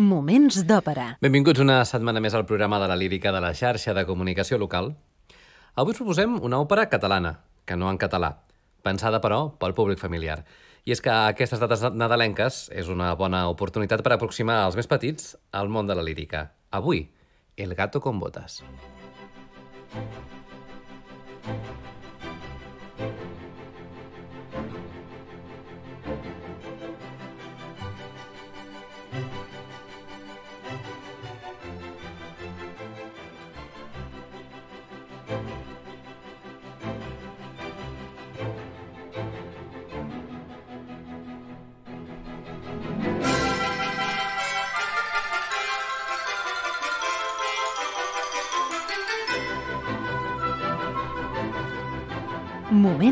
Moments d'òpera. Benvinguts una setmana més al programa de la lírica de la xarxa de comunicació local. Avui us proposem una òpera catalana, que no en català, pensada, però, pel públic familiar. I és que aquestes dates nadalenques és una bona oportunitat per aproximar els més petits al món de la lírica. Avui, El gato con botas.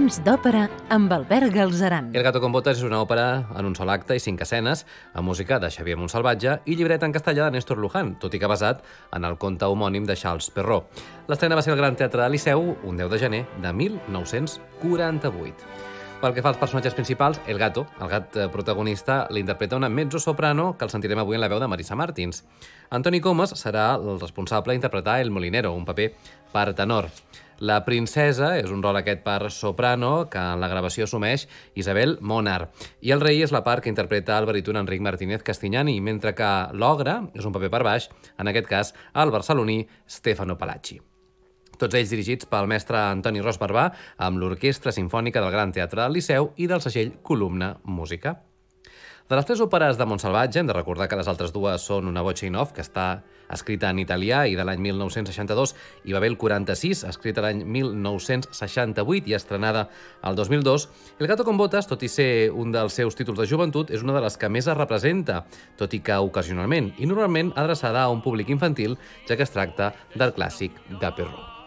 Moments d'òpera amb Albert Galzeran. El gato con botas és una òpera en un sol acte i cinc escenes, amb música de Xavier Montsalvatge i llibret en castellà de Néstor Luján, tot i que basat en el conte homònim de Charles Perrault. L'estrena va ser al Gran Teatre de Liceu un 10 de gener de 1948. Pel que fa als personatges principals, el gato, el gat eh, protagonista, l'interpreta una mezzo-soprano que el sentirem avui en la veu de Marisa Martins. Antoni Comas serà el responsable d'interpretar el molinero, un paper per tenor. La princesa és un rol aquest per soprano que en la gravació assumeix Isabel Monar. I el rei és la part que interpreta el baríton Enric Martínez Castignani, mentre que l'ogre és un paper per baix, en aquest cas el barceloní Stefano Palacci tots ells dirigits pel mestre Antoni Ros Barbà amb l'Orquestra Simfònica del Gran Teatre del Liceu i del segell Columna Música. De les tres òperes de Montsalvatge, hem de recordar que les altres dues són Una voce in off, que està escrita en italià i de l'any 1962, i Babel 46, escrita l'any 1968 i estrenada al 2002, El gato con botas, tot i ser un dels seus títols de joventut, és una de les que més es representa, tot i que ocasionalment i normalment adreçada a un públic infantil, ja que es tracta del clàssic de Perrault.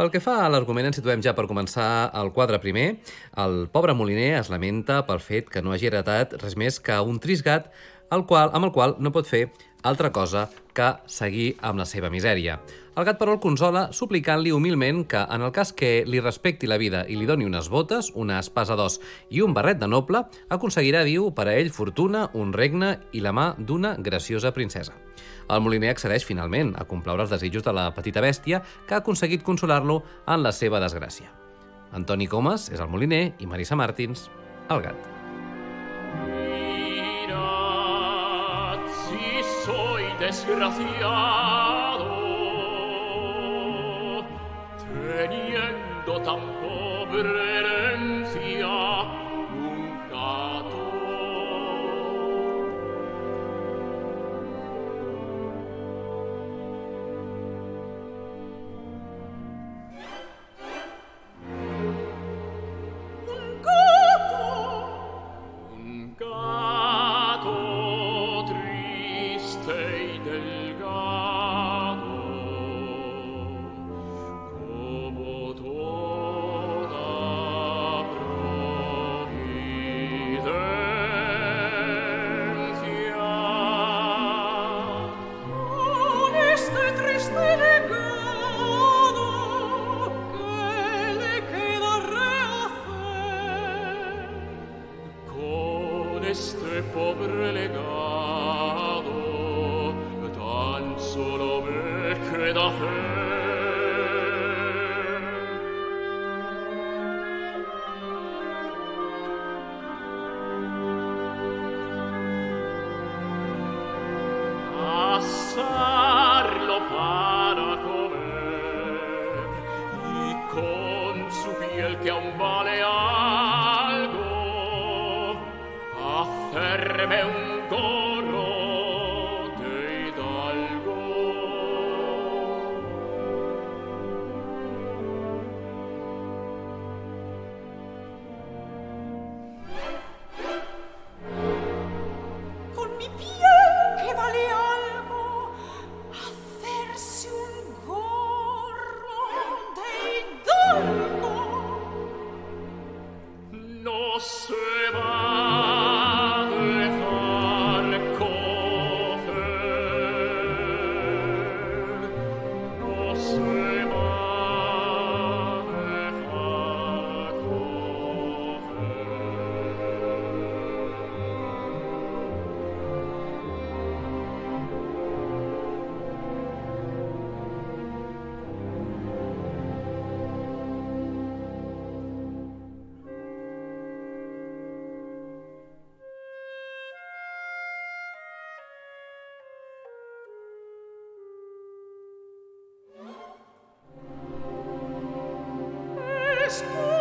Pel que fa a l'argument, ens situem ja per començar el quadre primer. El pobre moliner es lamenta pel fet que no hagi heretat res més que un trist gat el qual, amb el qual no pot fer altra cosa que seguir amb la seva misèria. El gat, però, el consola suplicant-li humilment que, en el cas que li respecti la vida i li doni unes botes, una espasa d'os i un barret de noble, aconseguirà, diu, per a ell fortuna, un regne i la mà d'una graciosa princesa. El moliner accedeix finalment a complaure els desitjos de la petita bèstia que ha aconseguit consolar-lo en la seva desgràcia. Antoni Comas és el moliner i Marisa Martins, el gat. desgraciado teniendo tan pobre herencia Christ.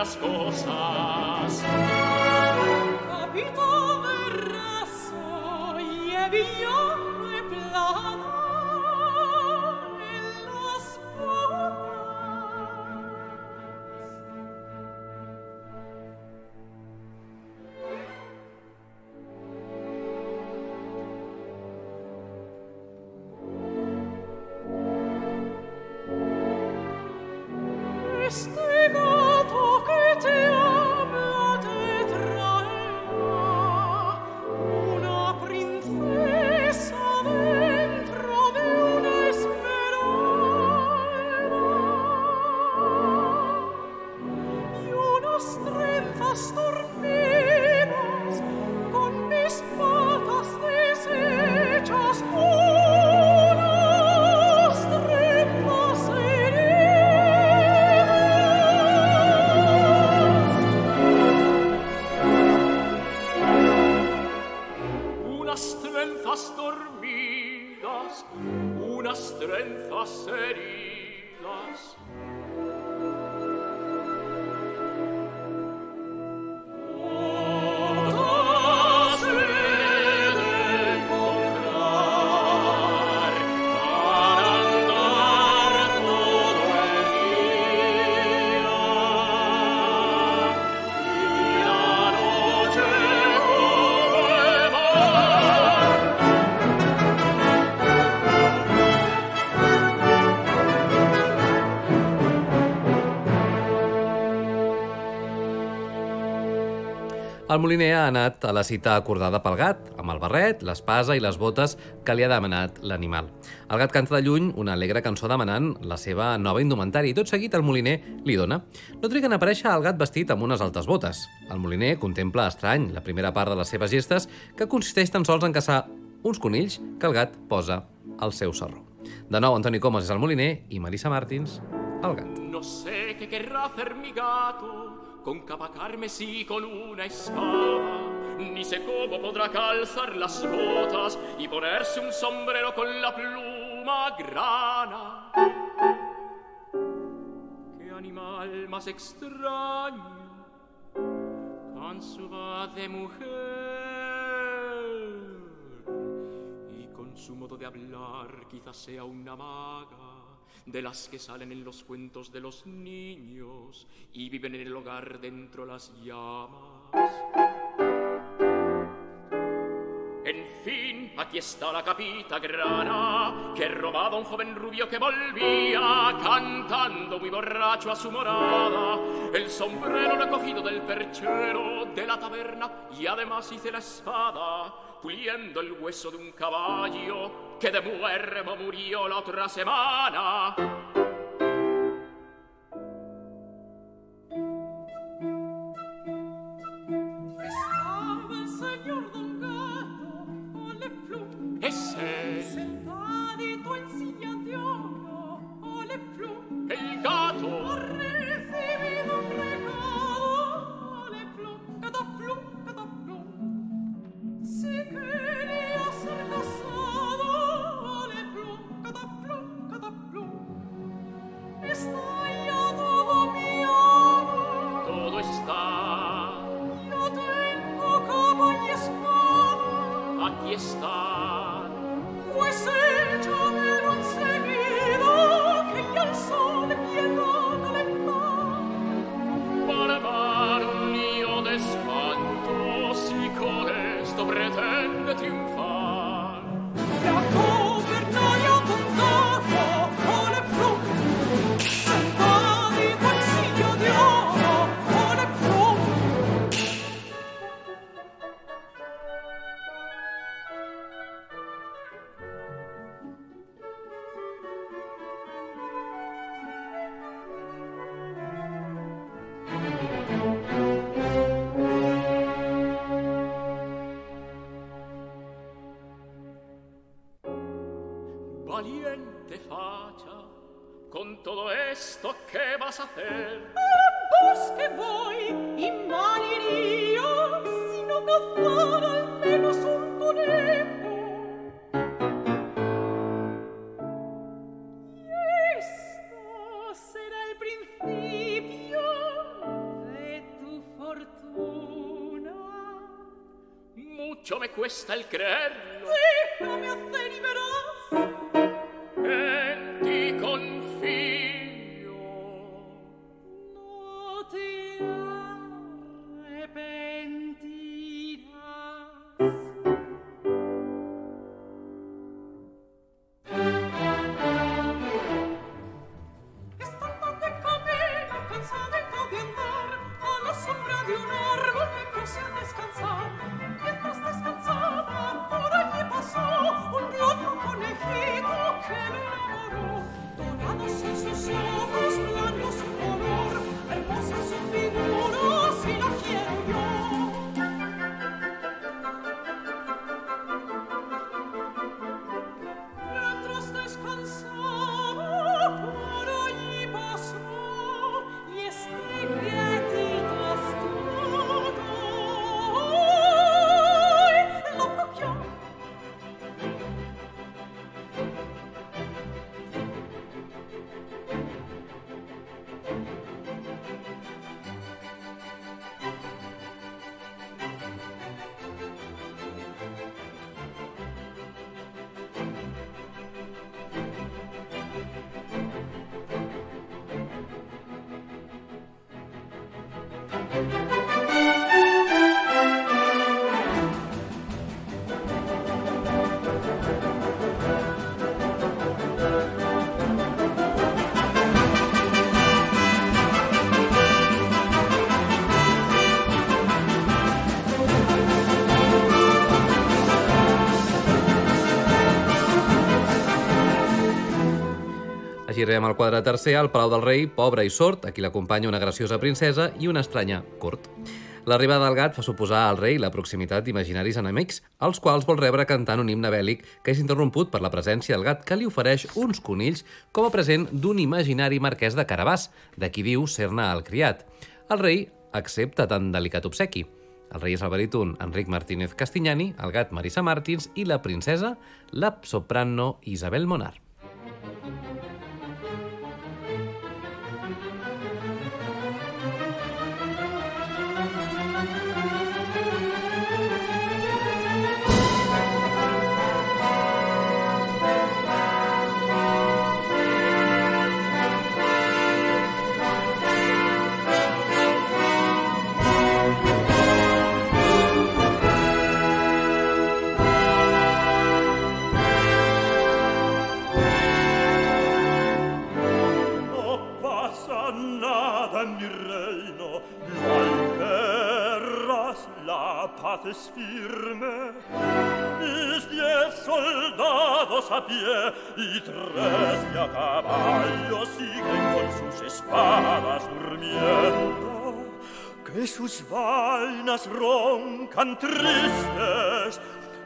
las cosas. Capito verrà so, e El moliner ha anat a la cita acordada pel gat, amb el barret, l'espasa i les botes que li ha demanat l'animal. El gat canta de lluny una alegre cançó demanant la seva nova indumentària i tot seguit el moliner li dona. No triguen a aparèixer el gat vestit amb unes altes botes. El moliner contempla estrany la primera part de les seves gestes que consisteix tan sols en caçar uns conills que el gat posa al seu sarró. De nou, Antoni Comas és el moliner i Marisa Martins, el gat. No sé qué querrá hacer mi gato con capa carmesí con una espada, ni sé cómo podrá calzar las botas y ponerse un sombrero con la pluma grana. Qué animal más extraño, con su voz de mujer. Y con su modo de hablar quizás sea una maga de las que salen en los cuentos de los niños y viven en el hogar dentro las llamas. Fin, aquí está la capita grana que robaba un joven rubio que volvía cantando muy borracho a su morada. El sombrero lo he cogido del perchero de la taberna y además hice la espada puliendo el hueso de un caballo que de muermo murió la otra semana. come questa il creer. Arribem al quadre tercer, al Palau del Rei, pobre i sord, a qui l'acompanya una graciosa princesa i una estranya cort. L'arribada del gat fa suposar al rei la proximitat d'imaginaris enemics, als quals vol rebre cantant un himne bèl·lic que és interromput per la presència del gat que li ofereix uns conills com a present d'un imaginari marquès de Carabàs, de qui diu ser-ne el criat. El rei accepta tan delicat obsequi. El rei és el baríton Enric Martínez Castignani, el gat Marisa Martins i la princesa, la soprano Isabel Monar. Paz firme. Mis diez soldados a pie y tres de a caballo siguen con sus espadas durmiendo. Que sus vainas roncan tristes,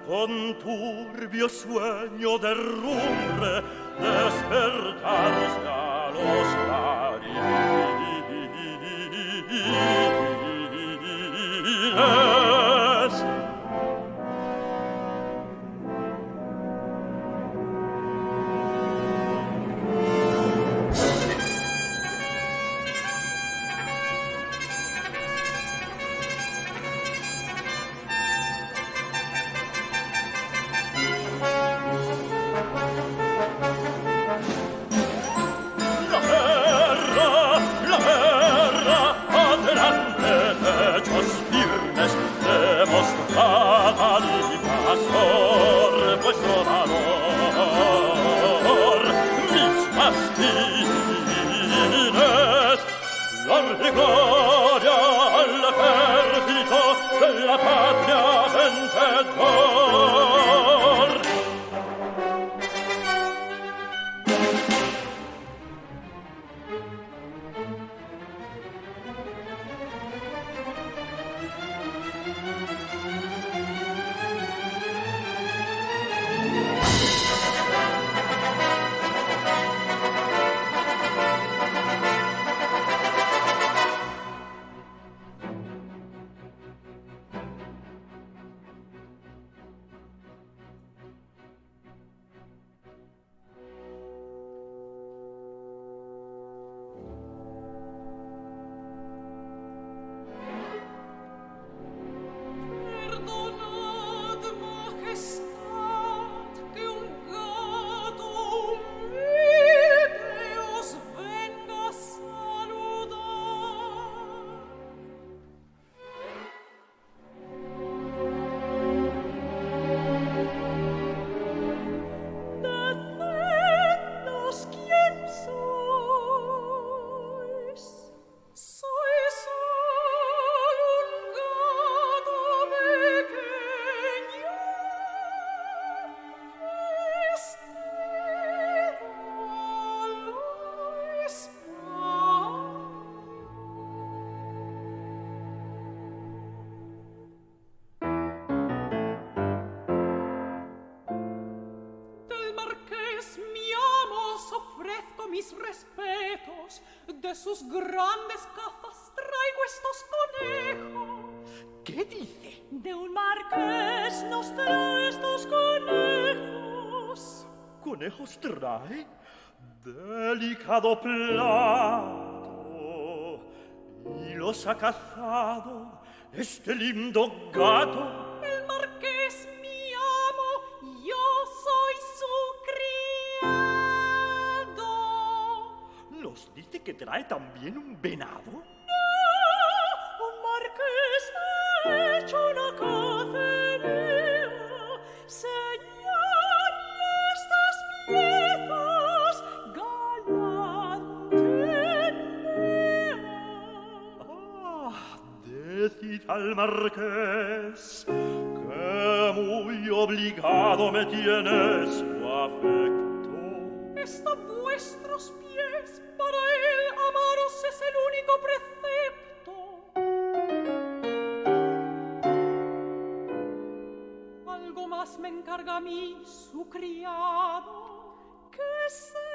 con turbio sueño de rumbre, trae? Delicado plato. Y los ha cazado este lindo gato. El marqués mi amo, yo soy su criado. ¿Nos dice que trae también un venado? Marqués que muy obligado me tiene su afecto. Está a vuestros pies, para él amaros es el único precepto. Algo más me encarga a mí su criado, qué sé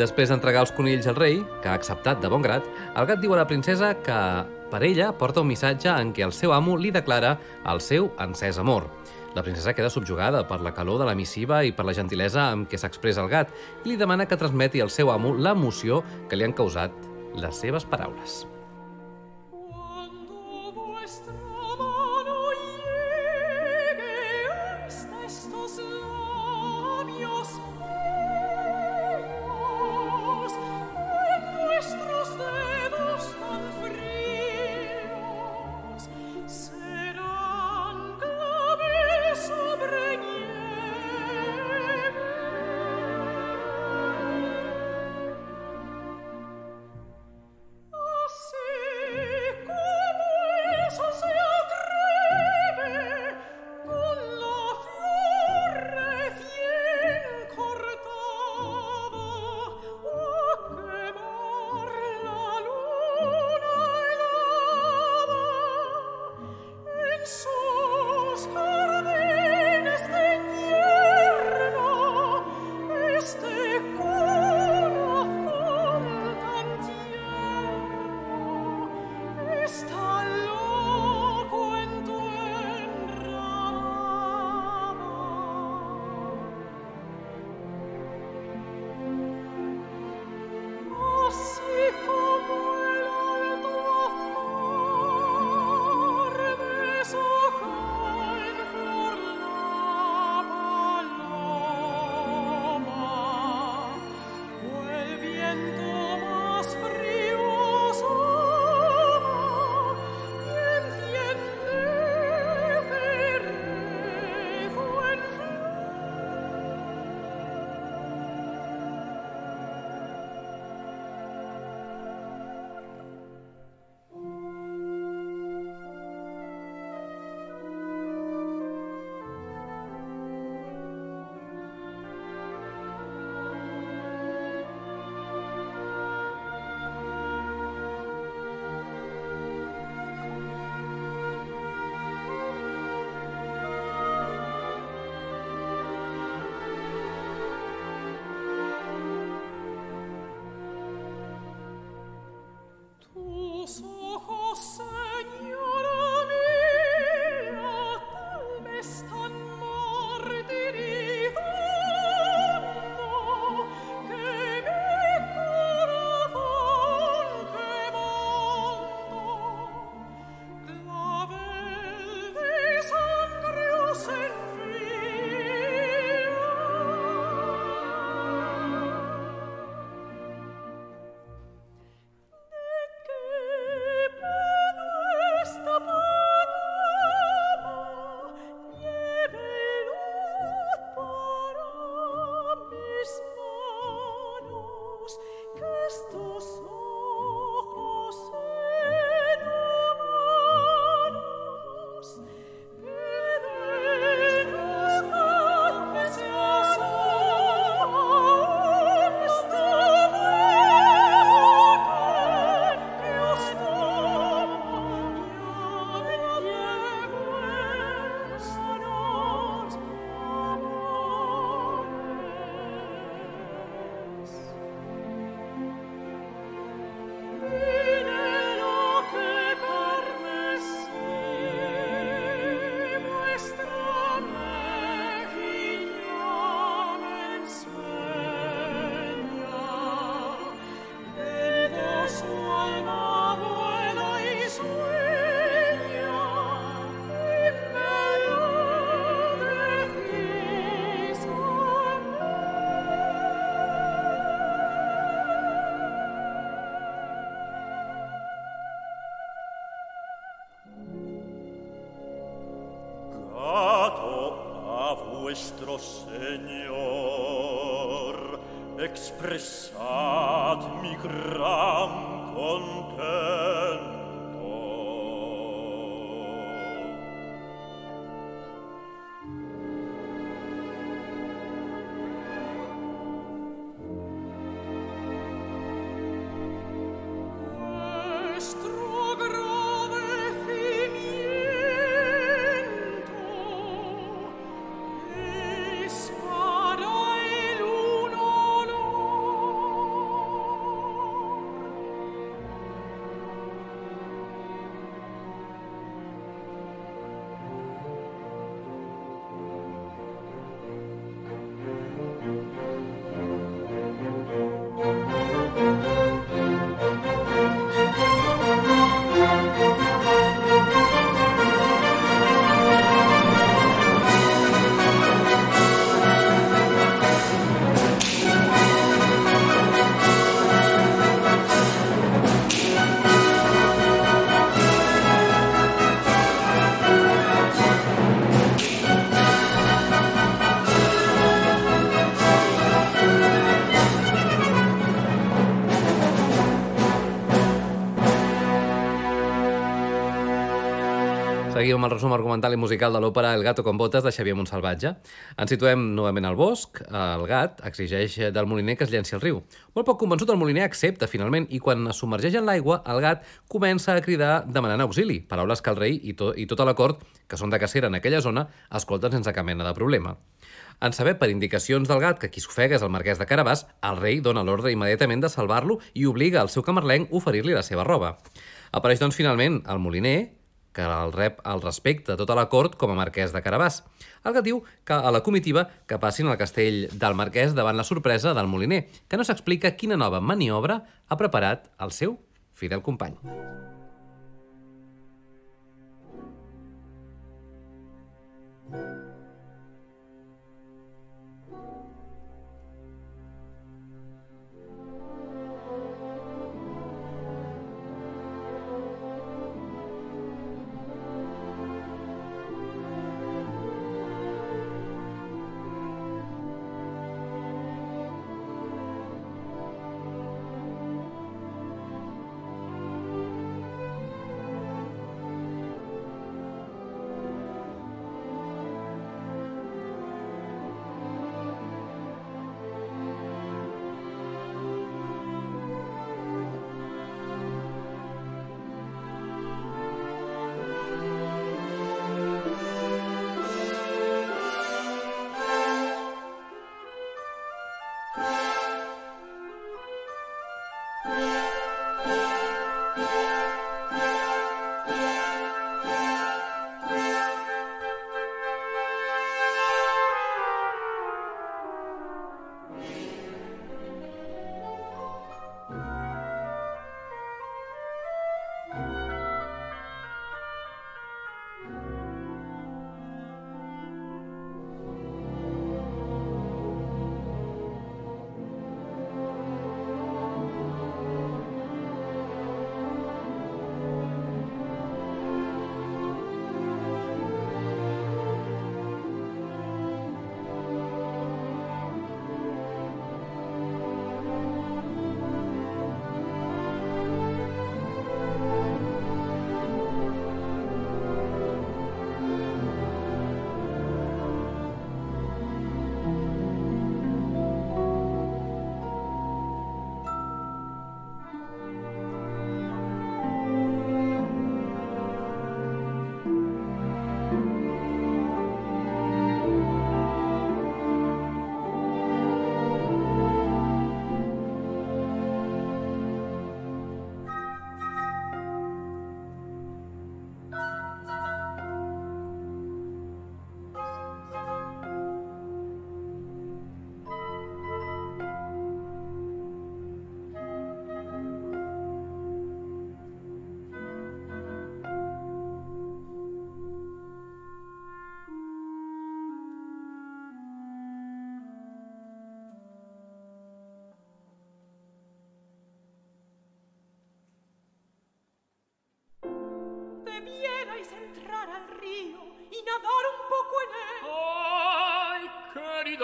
Després d'entregar els conills al rei, que ha acceptat de bon grat, el gat diu a la princesa que per ella porta un missatge en què el seu amo li declara el seu encès amor. La princesa queda subjugada per la calor de la missiva i per la gentilesa amb què s'expressa el gat i li demana que transmeti al seu amo l'emoció que li han causat les seves paraules. pressa Seguim amb el resum argumental i musical de l'òpera El gato con botes de Xavier Montsalvatge. Ens situem novament al bosc. El gat exigeix del moliner que es llenci al riu. Molt poc convençut, el moliner accepta finalment i quan es submergeix en l'aigua, el gat comença a cridar demanant auxili. Paraules que el rei i, to i tota la cort, que són de cacera en aquella zona, escolten sense cap mena de problema. En saber per indicacions del gat que qui s'ofega és el marquès de Carabàs, el rei dona l'ordre immediatament de salvar-lo i obliga al seu camarlenc a oferir-li la seva roba. Apareix, doncs, finalment el moliner, que el rep al respecte tota la cort com a marquès de Carabàs. El gat diu que a la comitiva que passin al castell del marquès davant la sorpresa del moliner, que no s'explica quina nova maniobra ha preparat el seu fidel company.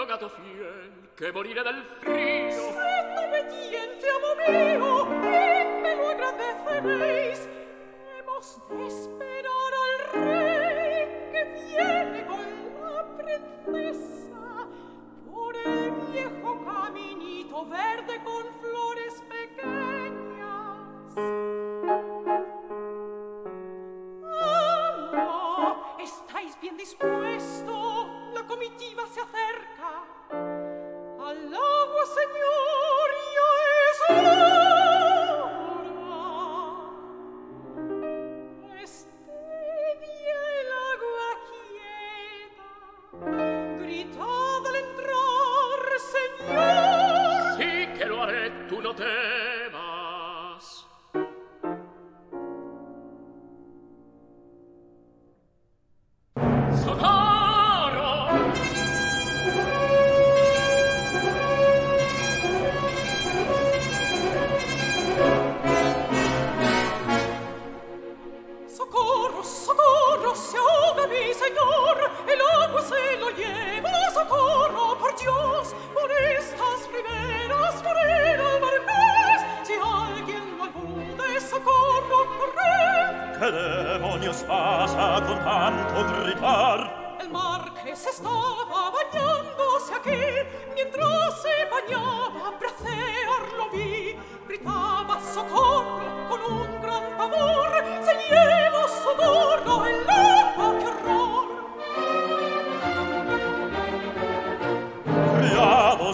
Gato fiel, que moriré del frío. Sed obediente, amo mío, y me lo agradeceréis. Hemos de esperar al rey que viene con la princesa por el viejo caminito verde con flores pequeñas. ¿estáis bien dispuesto? comitiva se acerca. Al All'agua, señor, yo esoro.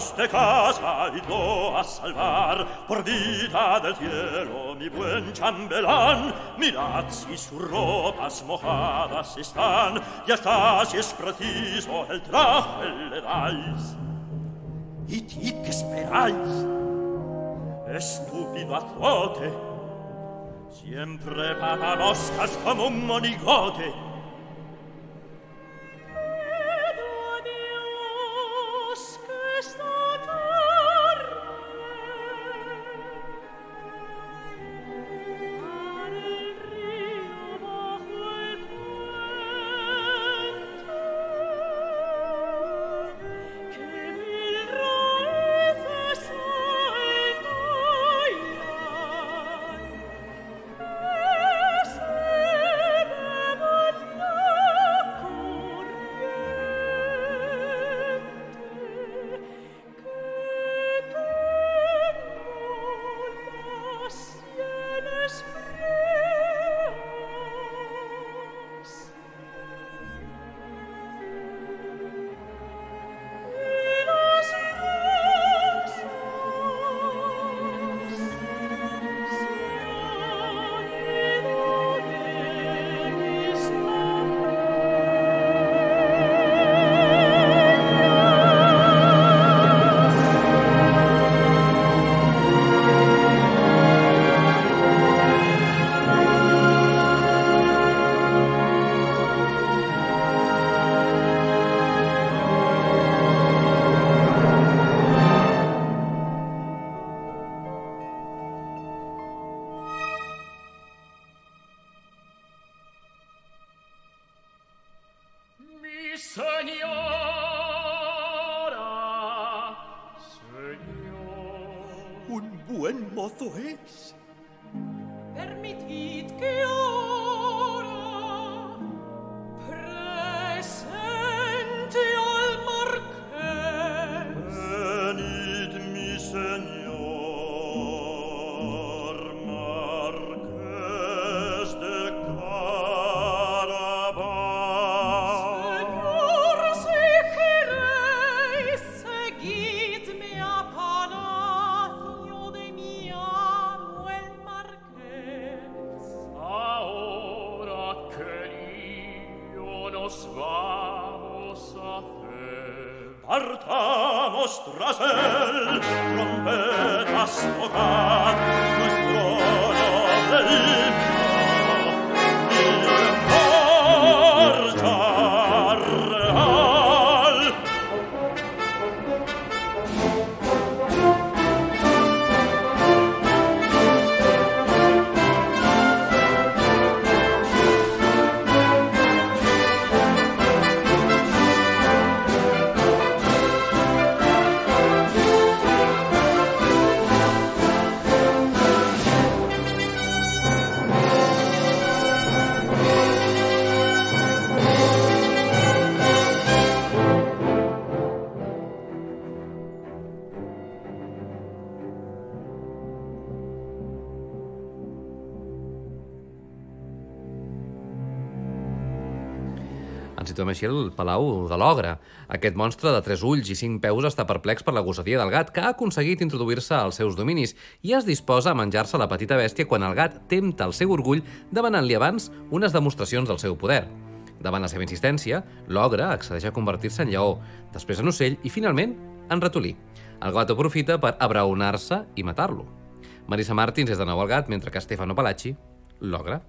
auguste casa ido a salvar por vita del cielo mi buen chambelán mirad sus ropas mojadas están y hasta si es preciso el traje le dais. Y ti que esperáis estúpido azote siempre papamoscas como un monigote Situem així al Palau de l'Ogre. Aquest monstre de tres ulls i cinc peus està perplex per la gossadia del gat, que ha aconseguit introduir-se als seus dominis i es disposa a menjar-se la petita bèstia quan el gat tempta el seu orgull demanant-li abans unes demostracions del seu poder. Davant la seva insistència, l'ogre accedeix a convertir-se en lleó, després en ocell i, finalment, en ratolí. El gat aprofita per abraonar-se i matar-lo. Marisa Martins és de nou al gat, mentre que Stefano Palacci, l'ogre.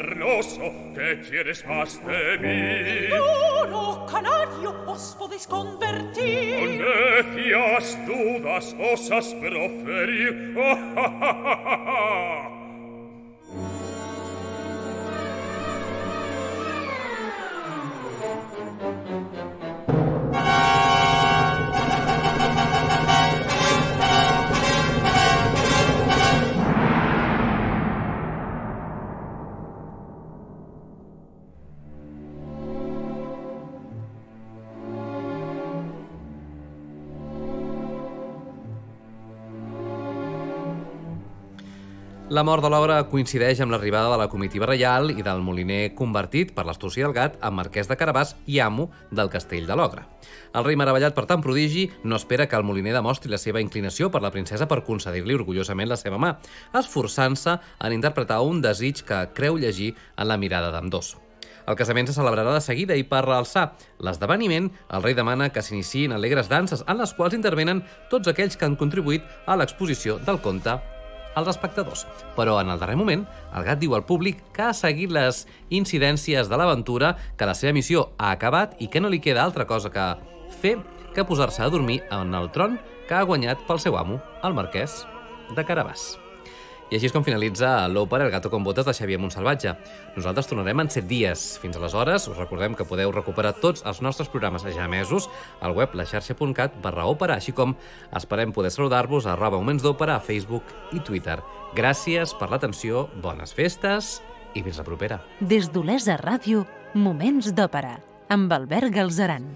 Carloso, ¿qué quieres más de mí? No, canario, os podéis convertir. Con necias dudas osas proferir. ¡Ja, ah, ja, ah, ja, ah, ja! La mort de l'obra coincideix amb l'arribada de la comitiva reial i del moliner convertit per l'astúcia del gat en marquès de Carabàs i amo del castell de l'Ogre. El rei meravellat per tant prodigi no espera que el moliner demostri la seva inclinació per la princesa per concedir-li orgullosament la seva mà, esforçant-se en interpretar un desig que creu llegir en la mirada d'ambdós. El casament se celebrarà de seguida i per realçar l'esdeveniment, el rei demana que s'iniciïn alegres danses en les quals intervenen tots aquells que han contribuït a l'exposició del conte als espectadors. Però en el darrer moment, el gat diu al públic que ha seguit les incidències de l'aventura, que la seva missió ha acabat i que no li queda altra cosa que fer que posar-se a dormir en el tron que ha guanyat pel seu amo, el marquès de Carabàs. I així és com finalitza l'òpera El gato con botes de Xavier Montsalvatge. Nosaltres tornarem en 7 dies. Fins aleshores, us recordem que podeu recuperar tots els nostres programes ja mesos al web laxarxa.cat barra òpera, així com esperem poder saludar-vos a arroba moments d'òpera a Facebook i Twitter. Gràcies per l'atenció, bones festes i fins la propera. Des d'Olesa Ràdio, Moments d'Òpera, amb Albert Galzeran.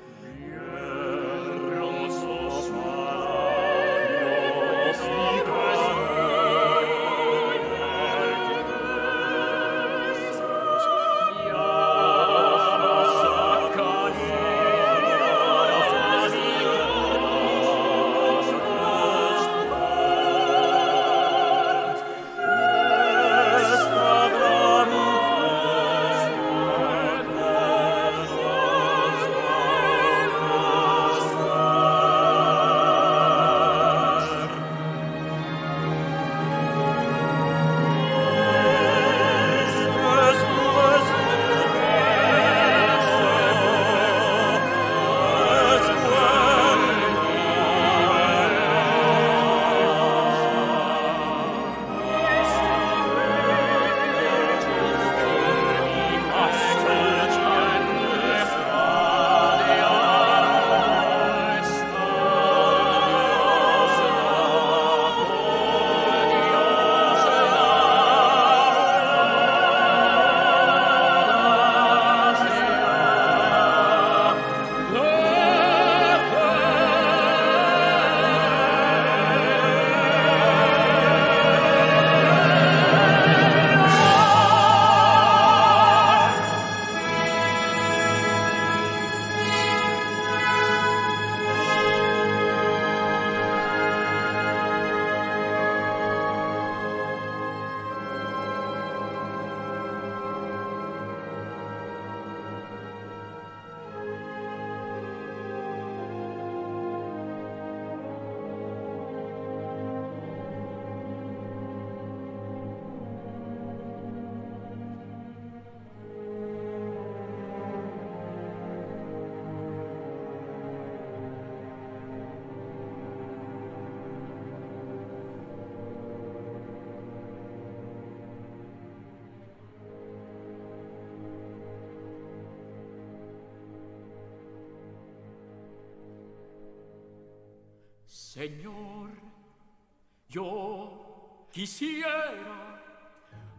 Señor, yo quisiera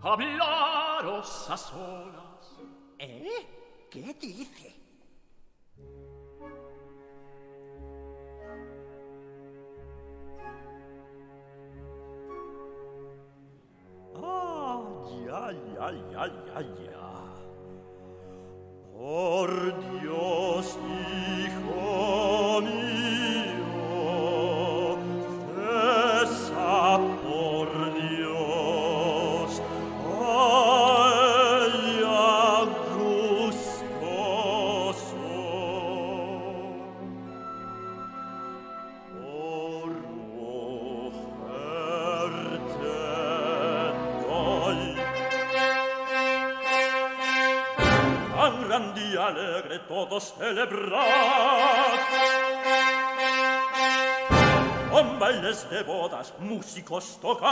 hablaros a solas. ¿Eh? ¿Qué dice? gran, grandi, alegre, todos celebrad. Con bailes de bodas, músicos tocad.